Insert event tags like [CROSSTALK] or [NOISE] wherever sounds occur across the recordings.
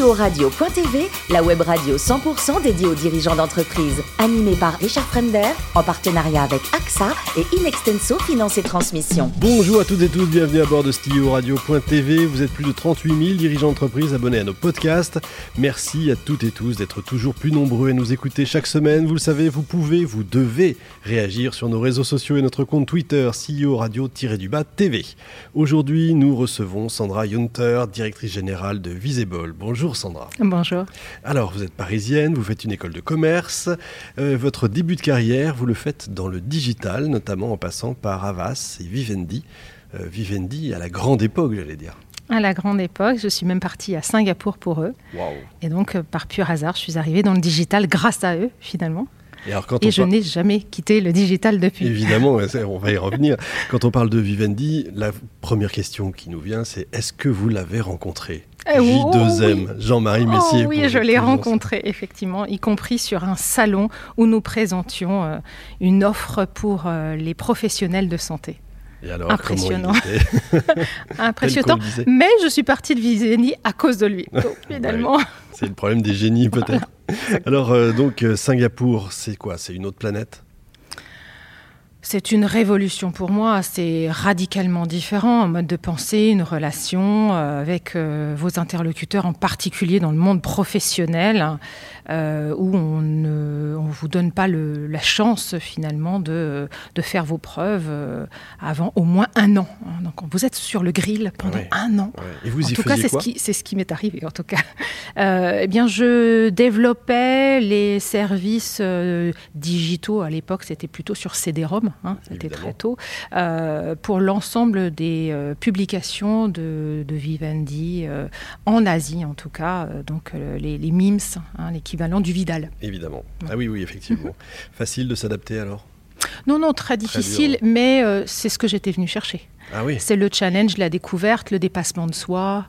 CEO Radio.tv, la web radio 100% dédiée aux dirigeants d'entreprise. Animée par Richard Fremder, en partenariat avec AXA et Inextenso Finance et Transmission. Bonjour à toutes et tous, bienvenue à bord de CEO Radio.tv. Vous êtes plus de 38 000 dirigeants d'entreprise abonnés à nos podcasts. Merci à toutes et tous d'être toujours plus nombreux à nous écouter chaque semaine. Vous le savez, vous pouvez, vous devez réagir sur nos réseaux sociaux et notre compte Twitter CEO Radio-du-bas TV. Aujourd'hui, nous recevons Sandra Junter, directrice générale de Visible. Bonjour Sandra. Bonjour. Alors, vous êtes parisienne, vous faites une école de commerce. Euh, votre début de carrière, vous le faites dans le digital, notamment en passant par Avas et Vivendi. Euh, Vivendi à la grande époque, j'allais dire. À la grande époque, je suis même partie à Singapour pour eux. Et donc, euh, par pur hasard, je suis arrivée dans le digital grâce à eux, finalement. Et, alors, quand Et je n'ai jamais quitté le digital depuis. Évidemment, [LAUGHS] on va y revenir. Quand on parle de Vivendi, la première question qui nous vient, c'est est-ce que vous l'avez rencontré? Eh, J2M, Jean-Marie oh Messier. oui, je l'ai rencontré, effectivement, y compris sur un salon où nous présentions euh, une offre pour euh, les professionnels de santé. Et alors, Impressionnant. [LAUGHS] Impressionnant. Mais je suis partie de Vivendi à cause de lui. [LAUGHS] finalement. c'est le problème des génies, peut-être. [LAUGHS] alors, euh, donc, Singapour, c'est quoi? C'est une autre planète? C'est une révolution pour moi, c'est radicalement différent, en mode de pensée, une relation euh, avec euh, vos interlocuteurs, en particulier dans le monde professionnel, euh, où on ne vous donne pas la chance finalement de, de faire vos preuves avant au moins un an. Hein. Donc vous êtes sur le grill pendant un an. Et vous en y tout cas, c'est ce qui, c'est ce qui m'est arrivé en tout cas. eh bien, je développais les services digitaux à l'époque, c'était plutôt sur CD-ROM Hein, c'était très tôt, euh, pour l'ensemble des euh, publications de, Vivendi, euh, en Asie en tout cas, donc les, MIMS, hein, l'équivalent du Vidal. Évidemment. Ah oui, oui, effectivement. [LAUGHS] Facile de s'adapter alors? Non, non, très difficile, mais c'est ce que j'étais venu chercher. Ah oui. C'est le challenge, la découverte, le dépassement de soi,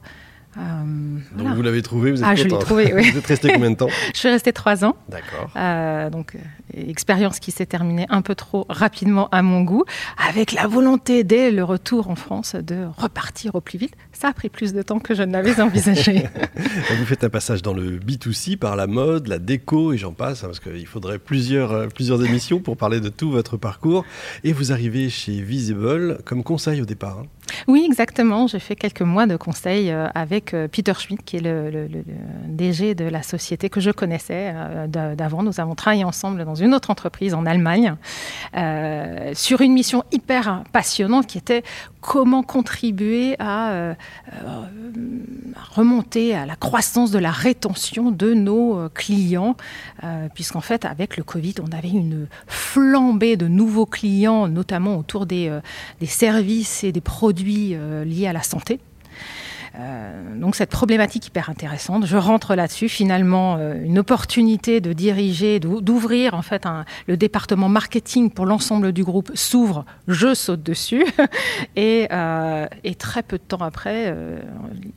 euh, donc vous l'avez trouvé, vous êtes Ah, je l'ai trouvé, oui. [LAUGHS] vous êtes resté combien de temps [LAUGHS] Je suis restée trois ans. D'accord. Euh, donc, euh, expérience qui s'est terminée un peu trop rapidement à mon goût, avec la volonté dès le retour en France de repartir au plus vite. Ça a pris plus de temps que je ne l'avais [LAUGHS] envisagé. vous faites un passage dans le B2C par la mode, la déco et j'en passe, hein, parce qu'il faudrait plusieurs, plusieurs émissions pour parler de tout votre parcours. Et vous arrivez chez Visible comme conseil au départ. Hein. Oui, exactement. J'ai fait quelques mois de conseil avec euh, Peter Schmidt, qui est le, DG de la société que je connaissais euh, d'avant. Nous avons travaillé ensemble dans une autre entreprise en Allemagne euh, sur une mission hyper passionnante qui était comment contribuer à, remonter à la croissance de la rétention de nos clients, puisqu'en fait, avec le Covid, on avait une flambée de nouveaux clients, notamment autour des services et des produits liés à la santé. Euh, donc cette problématique hyper intéressante. Je rentre là-dessus. Finalement, euh, une opportunité de diriger, d'ouvrir en fait le département marketing pour l'ensemble du groupe s'ouvre. Je saute dessus [LAUGHS] euh, et, très peu de temps après,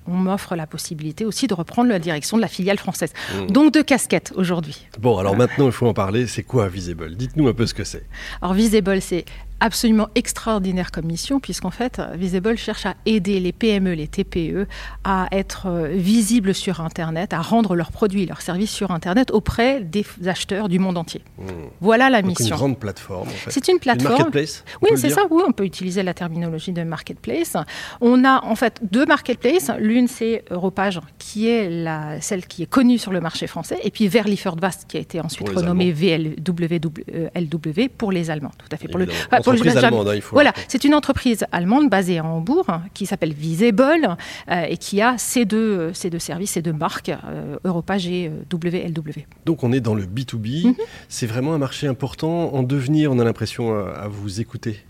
on m'offre la possibilité aussi de reprendre la direction de la filiale française. Mmh. Donc deux casquettes aujourd'hui. Bon, alors maintenant il faut en parler. C'est quoi Visible? Dites-nous un peu ce que c'est. Alors Visible, c'est absolument extraordinaire comme mission, puisqu'en fait, Visible cherche à aider les PME, les TPE à être euh, visibles sur Internet, à rendre leurs produits, leurs services sur Internet auprès des acheteurs du monde entier. Hmm. Voilà la mission. C'est une grande plateforme. En fait. C'est une plateforme. marketplace. Oui, c'est ça. Oui, on peut utiliser la terminologie de marketplace. On a en fait deux marketplaces. L'une c'est Europage, qui est la, celle qui est connue sur le marché français, et puis Verliferdvast, qui a été ensuite renommée VLW pour les Allemands. Tout à fait. Pour le, allemande, hein, il faut voilà, c'est une entreprise allemande basée à Hambourg qui s'appelle Visible euh, et qui a ces deux, ces deux services, ces deux marques, euh, Europage et euh, WLW. Donc on est dans le B2B. Mhm. C'est vraiment un marché important en devenir, on a l'impression à vous écouter.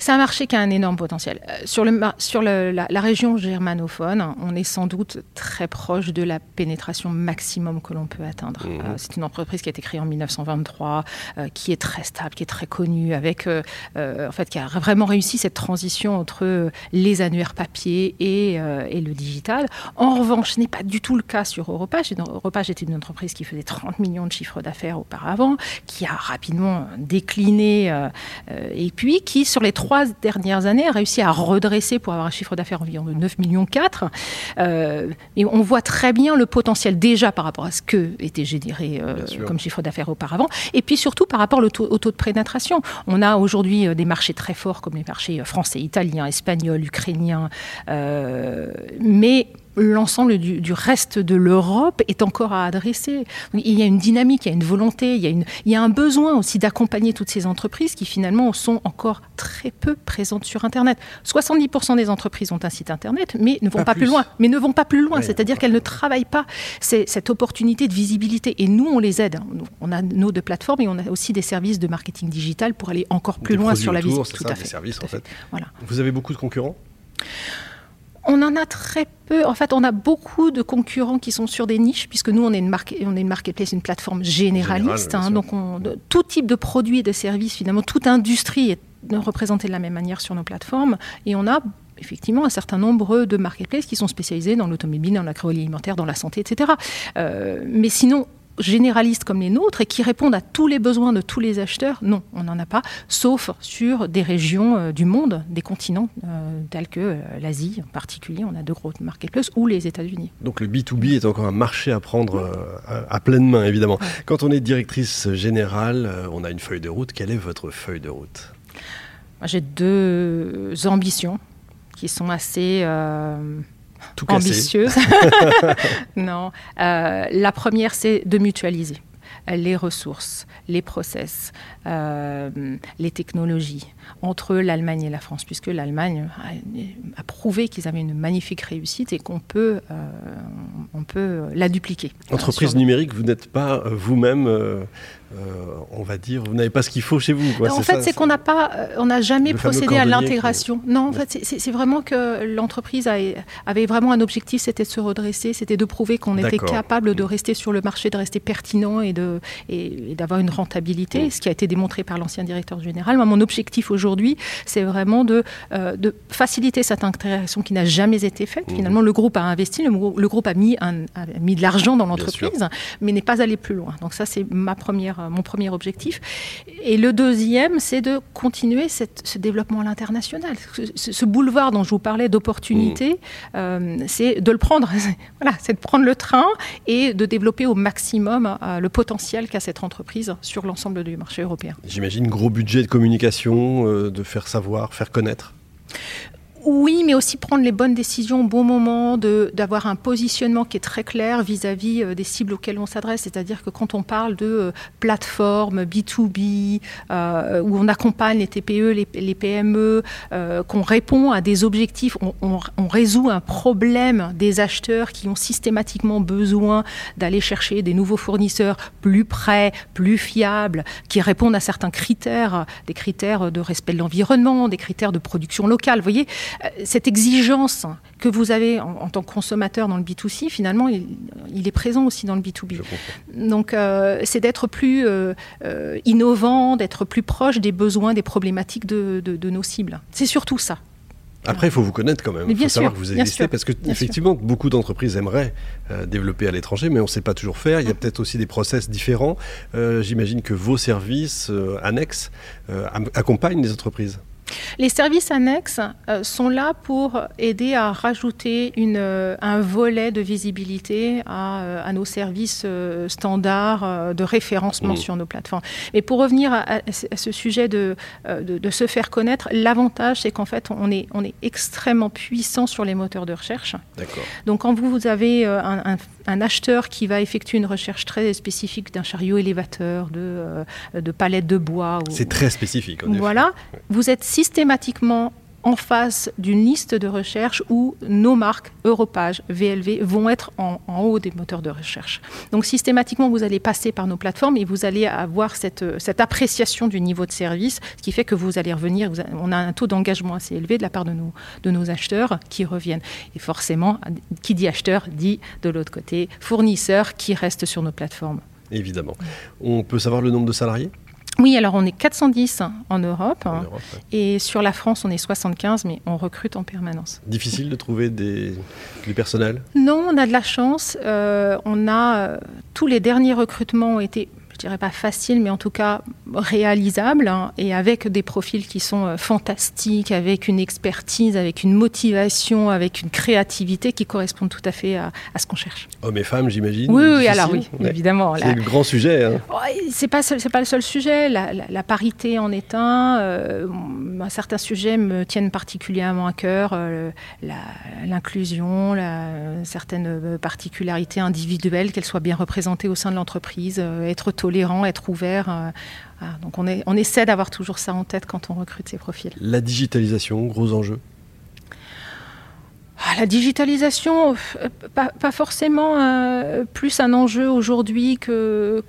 C'est un marché qui a un énorme potentiel. Euh, sur, le, sur la, région germanophone, on est sans doute très proche de la pénétration maximum que l'on peut atteindre. Mmh. Euh, c'est une entreprise qui a été créée en 1923, euh, qui est très stable, qui est très connue, avec, en fait, qui a vraiment réussi cette transition entre les annuaires papier et, et le digital. En revanche, ce n'est pas du tout le cas sur Europage. Europage était une entreprise qui faisait 30 millions de chiffres d'affaires auparavant, qui a rapidement décliné et puis qui, sur les trois trois dernières années, a réussi à redresser pour avoir un chiffre d'affaires environ de 9 millions 4. et on voit très bien le potentiel déjà par rapport à ce que était généré comme chiffre d'affaires auparavant, et puis surtout par rapport au taux, au taux de pénétration. On a aujourd'hui des marchés très forts comme les marchés français, italiens, espagnols, ukrainiens, mais l'ensemble du, reste de l'Europe est encore à adresser. Il y a une dynamique, il y a une volonté, il y a, une, il y a un besoin aussi d'accompagner toutes ces entreprises qui finalement sont encore très peu présentes sur Internet. 70% des entreprises ont un site Internet, mais ne vont pas, plus. loin. Mais ne vont pas plus loin, c'est-à-dire qu'elles ne travaillent pas cette opportunité de visibilité. Et nous, on les aide. On a nos deux plateformes et on a aussi des services de marketing digital pour aller encore plus loin sur la visibilité. Tout à fait. Services, en fait. Voilà. Vous avez beaucoup de concurrents? On en a très peu. En fait, on a beaucoup de concurrents qui sont sur des niches, puisque nous, on est une, marque, on est une marketplace, une plateforme généraliste. Hein. donc, tout type de produits et de services, finalement, toute industrie est représentée de la même manière sur nos plateformes. Et on a effectivement un certain nombre de marketplaces qui sont spécialisés dans l'automobile, dans l'agroalimentaire, dans la santé, etc. Euh, mais sinon, généralistes comme les nôtres et qui répondent à tous les besoins de tous les acheteurs, non, on n'en a pas, sauf sur des régions euh, du monde, des continents euh, tels que euh, l'Asie en particulier, on a deux gros marketplaces, ou les États-Unis. Donc le B2B est encore un marché à prendre à, pleine main, évidemment. Quand on est directrice générale, on a une feuille de route. Quelle est votre feuille de route? J'ai deux ambitions qui sont assez ambitieuse. [LAUGHS] non. Euh, la première, c'est de mutualiser les ressources, les process, euh, les technologies entre l'Allemagne et la France, puisque l'Allemagne a, prouvé qu'ils avaient une magnifique réussite et qu'on peut, euh, on peut la dupliquer. Entreprise numérique, vous n'êtes pas vous-même euh, on va dire, vous n'avez pas ce qu'il faut chez vous. en fait, c'est qu'on n'a pas, euh, on n'a jamais procédé à l'intégration. Non, en fait, c'est vraiment que l'entreprise avait vraiment un objectif, c'était de se redresser, c'était de prouver qu'on était capable de rester sur le marché, de rester pertinent et de et, d'avoir une rentabilité, mm. ce qui a été démontré par l'ancien directeur général. mon objectif aujourd'hui, c'est vraiment de, euh, de faciliter cette intégration qui n'a jamais été faite. Mm. Finalement, le groupe a investi, le, groupe a mis, a mis de l'argent dans l'entreprise, mais n'est pas allé plus loin. Donc ça, c'est ma première euh, mon premier objectif. Et le deuxième, c'est de continuer ce développement à l'international. Ce, boulevard dont je vous parlais d'opportunités, mmh. euh, c'est de le prendre, [LAUGHS] voilà, c'est de prendre le train et de développer au maximum euh, le potentiel qu'a cette entreprise sur l'ensemble du marché européen. J'imagine gros budget de communication, de faire savoir, faire connaître. Oui, mais aussi prendre les bonnes décisions au bon moment, d'avoir un positionnement qui est très clair vis-à-vis euh, des cibles auxquelles on s'adresse. C'est-à-dire que quand on parle de euh, plateformes B2B, euh, où on accompagne les TPE, les, PME, qu'on répond à des objectifs, on, résout un problème des acheteurs qui ont systématiquement besoin d'aller chercher des nouveaux fournisseurs plus près, plus fiables, qui répondent à certains critères, des critères de respect de l'environnement, des critères de production locale. Vous voyez, cette exigence que vous avez en, tant que consommateur dans le B2C, finalement, il, est présent aussi dans le B2B. Donc, euh, c'est d'être plus euh, innovant, d'être plus proche des besoins, des problématiques de, nos cibles. C'est surtout ça. Après, il faut vous connaître quand même. Il faut savoir que vous existez parce que effectivement, beaucoup d'entreprises aimeraient développer à l'étranger, mais on ne sait pas toujours faire. Il y a mm. peut-être aussi des process différents. J'imagine que vos services annexes accompagnent les entreprises. Les services annexes euh, sont là pour aider à rajouter une, euh, un volet de visibilité à, euh, nos services standards de référencement mmh. sur nos plateformes. Et pour revenir à, ce sujet de, de, se faire connaître, l'avantage, c'est qu'en fait, on est, on est extrêmement puissant sur les moteurs de recherche. Donc, quand vous, vous avez un, un, acheteur qui va effectuer une recherche très spécifique d'un chariot élévateur, de, de palettes de bois. C'est très spécifique. voilà, vous êtes systématiquement en face d'une liste de recherche où nos marques Europage, VLV vont être en, haut des moteurs de recherche. Donc systématiquement, vous allez passer par nos plateformes et vous allez avoir cette, appréciation du niveau de service, ce qui fait que vous allez revenir. on a un taux d'engagement assez élevé de la part de nos, de nos acheteurs qui reviennent. Et forcément, qui dit acheteur dit de l'autre côté fournisseur qui reste sur nos plateformes. Évidemment. On peut savoir le nombre de salariés? Oui, alors on est 410 en Europe, et sur la France on est 75, mais on recrute en permanence. Difficile de trouver des, du personnel? Non, on a de la chance. Euh, on a euh, tous les derniers recrutements ont été, dirais pas faciles, mais en tout cas réalisables hein, et avec des profils qui sont euh, fantastiques, avec une expertise, avec une motivation, avec une créativité qui correspondent tout à fait à, ce qu'on cherche. Hommes et femmes, j'imagine. Oui, oui, alors oui, évidemment. C'est le grand sujet. Hein. c'est pas c'est pas le seul sujet. La, parité en est un. Euh, certains sujets me tiennent particulièrement à cœur. Euh, l'inclusion, certaines particularités individuelles, qu'elles soient bien représentées au sein de l'entreprise, être tolérant, être ouvert donc on, est, on essaie d'avoir toujours ça en tête quand on recrute ces profils. La digitalisation, gros enjeu? Ah, la digitalisation, euh, pas, forcément euh, plus un enjeu aujourd'hui que,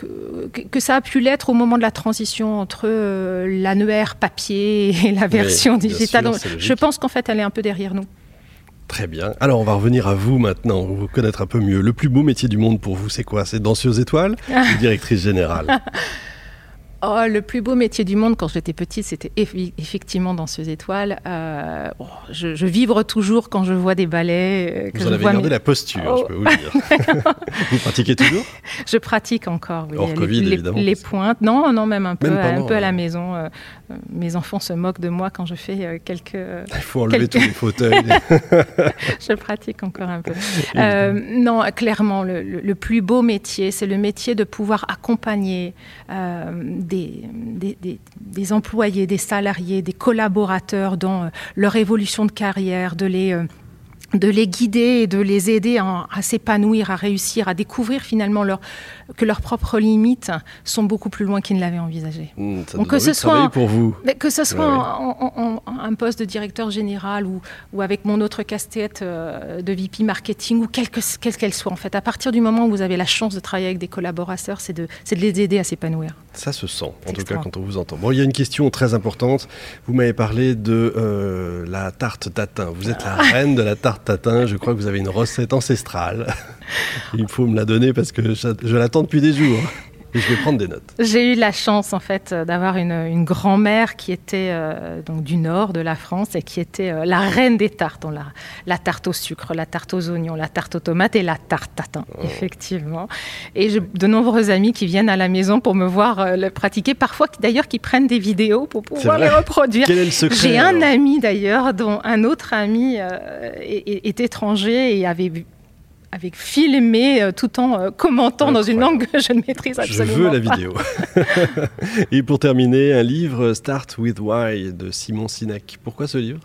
que, ça a pu l'être au moment de la transition entre euh, l'annuaire papier et la version digitale. je pense qu'en fait, elle est un peu derrière nous. Très bien. Alors, on va revenir à vous maintenant, vous connaître un peu mieux. Le plus beau métier du monde pour vous, c'est quoi? C'est danseuse étoile ou [LAUGHS] directrice générale? Oh, le plus beau métier du monde quand j'étais petite, c'était effectivement danseuse étoile. Euh, oh, je, vibre toujours quand je vois des ballets. Euh, vous en avez gardé la posture, je peux vous dire. [LAUGHS] vous pratiquez toujours? Je pratique encore. Oui. Hors Covid, les, évidemment. Les pointes, non, non, même un peu, un peu à la maison. Euh, mes enfants se moquent de moi quand je fais quelques. Il faut enlever tous les fauteuils. [LAUGHS] je pratique encore un peu. non, clairement, le, le, plus beau métier, c'est le métier de pouvoir accompagner des, employés, des salariés, des collaborateurs dans euh, leur évolution de carrière, de les euh, de les guider et de les aider à, s'épanouir, à réussir, à découvrir finalement leur, que leurs propres limites sont beaucoup plus loin qu'ils ne l'avaient envisagé. Mmh, Donc que ce soit pour vous. que ce soit en, un poste de directeur général ou, ou avec mon autre casse-tête euh, de VP marketing ou quelle qu'elle soit en fait, à partir du moment où vous avez la chance de travailler avec des collaborateurs, c'est de, de les aider à s'épanouir. Ça se sent, en tout cas quand on vous entend. Bon, il y a une question très importante. Vous m'avez parlé de euh, la tarte tatin. Vous êtes la [LAUGHS] reine de la tarte tatin. Je crois que vous avez une recette ancestrale. [LAUGHS] Il faut me la donner parce que je l'attends depuis des jours je vais prendre des notes. J'ai eu la chance en fait d'avoir une, grand-mère qui était euh, donc du nord de la France et qui était euh, la reine des tartes. On la, la tarte au sucre, la tarte aux oignons, la tarte aux tomates et la tarte tatin, oh. effectivement. Et de nombreux amis qui viennent à la maison pour me voir euh, le pratiquer, parfois d'ailleurs qui prennent des vidéos pour pouvoir les reproduire. Quel est le secret J'ai un ami d'ailleurs dont un autre ami est, est étranger et avait avec filmé euh, tout en euh, commentant dans une langue que je ne maîtrise absolument pas. Je veux la vidéo. [LAUGHS] [LAUGHS] Et pour terminer, un livre Start with Why de Simon Sinek. Pourquoi ce livre?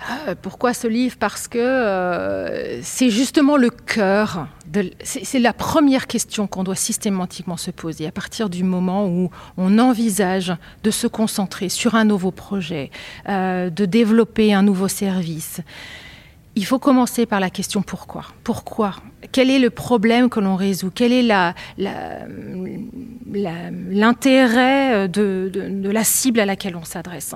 Ah, pourquoi ce livre? Parce que euh, c'est justement le cœur. C'est la première question qu'on doit systématiquement se poser à partir du moment où on envisage de se concentrer sur un nouveau projet, de développer un nouveau service il faut commencer par la question pourquoi. Pourquoi? Quel est le problème que l'on résout? Quel est l'intérêt de, de, la cible à laquelle on s'adresse?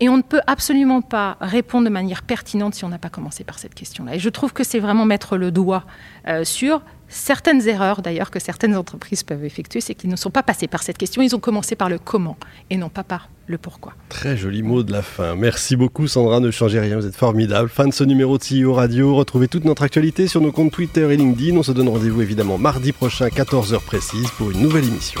Et on ne peut absolument pas répondre de manière pertinente si on n'a pas commencé par cette question-là. Et je trouve que c'est vraiment mettre le doigt euh, sur certaines erreurs, d'ailleurs, que certaines entreprises peuvent effectuer, c'est qu'ils ne sont pas passés par cette question, ils ont commencé par le comment et non pas par le pourquoi. Très joli mot de la fin. Merci beaucoup Sandra, ne changez rien, vous êtes formidable. Fin de ce numéro de CEO Radio. Retrouvez toute notre actualité sur nos comptes Twitter et LinkedIn. On se donne rendez-vous évidemment mardi prochain, 14h précise, pour une nouvelle émission.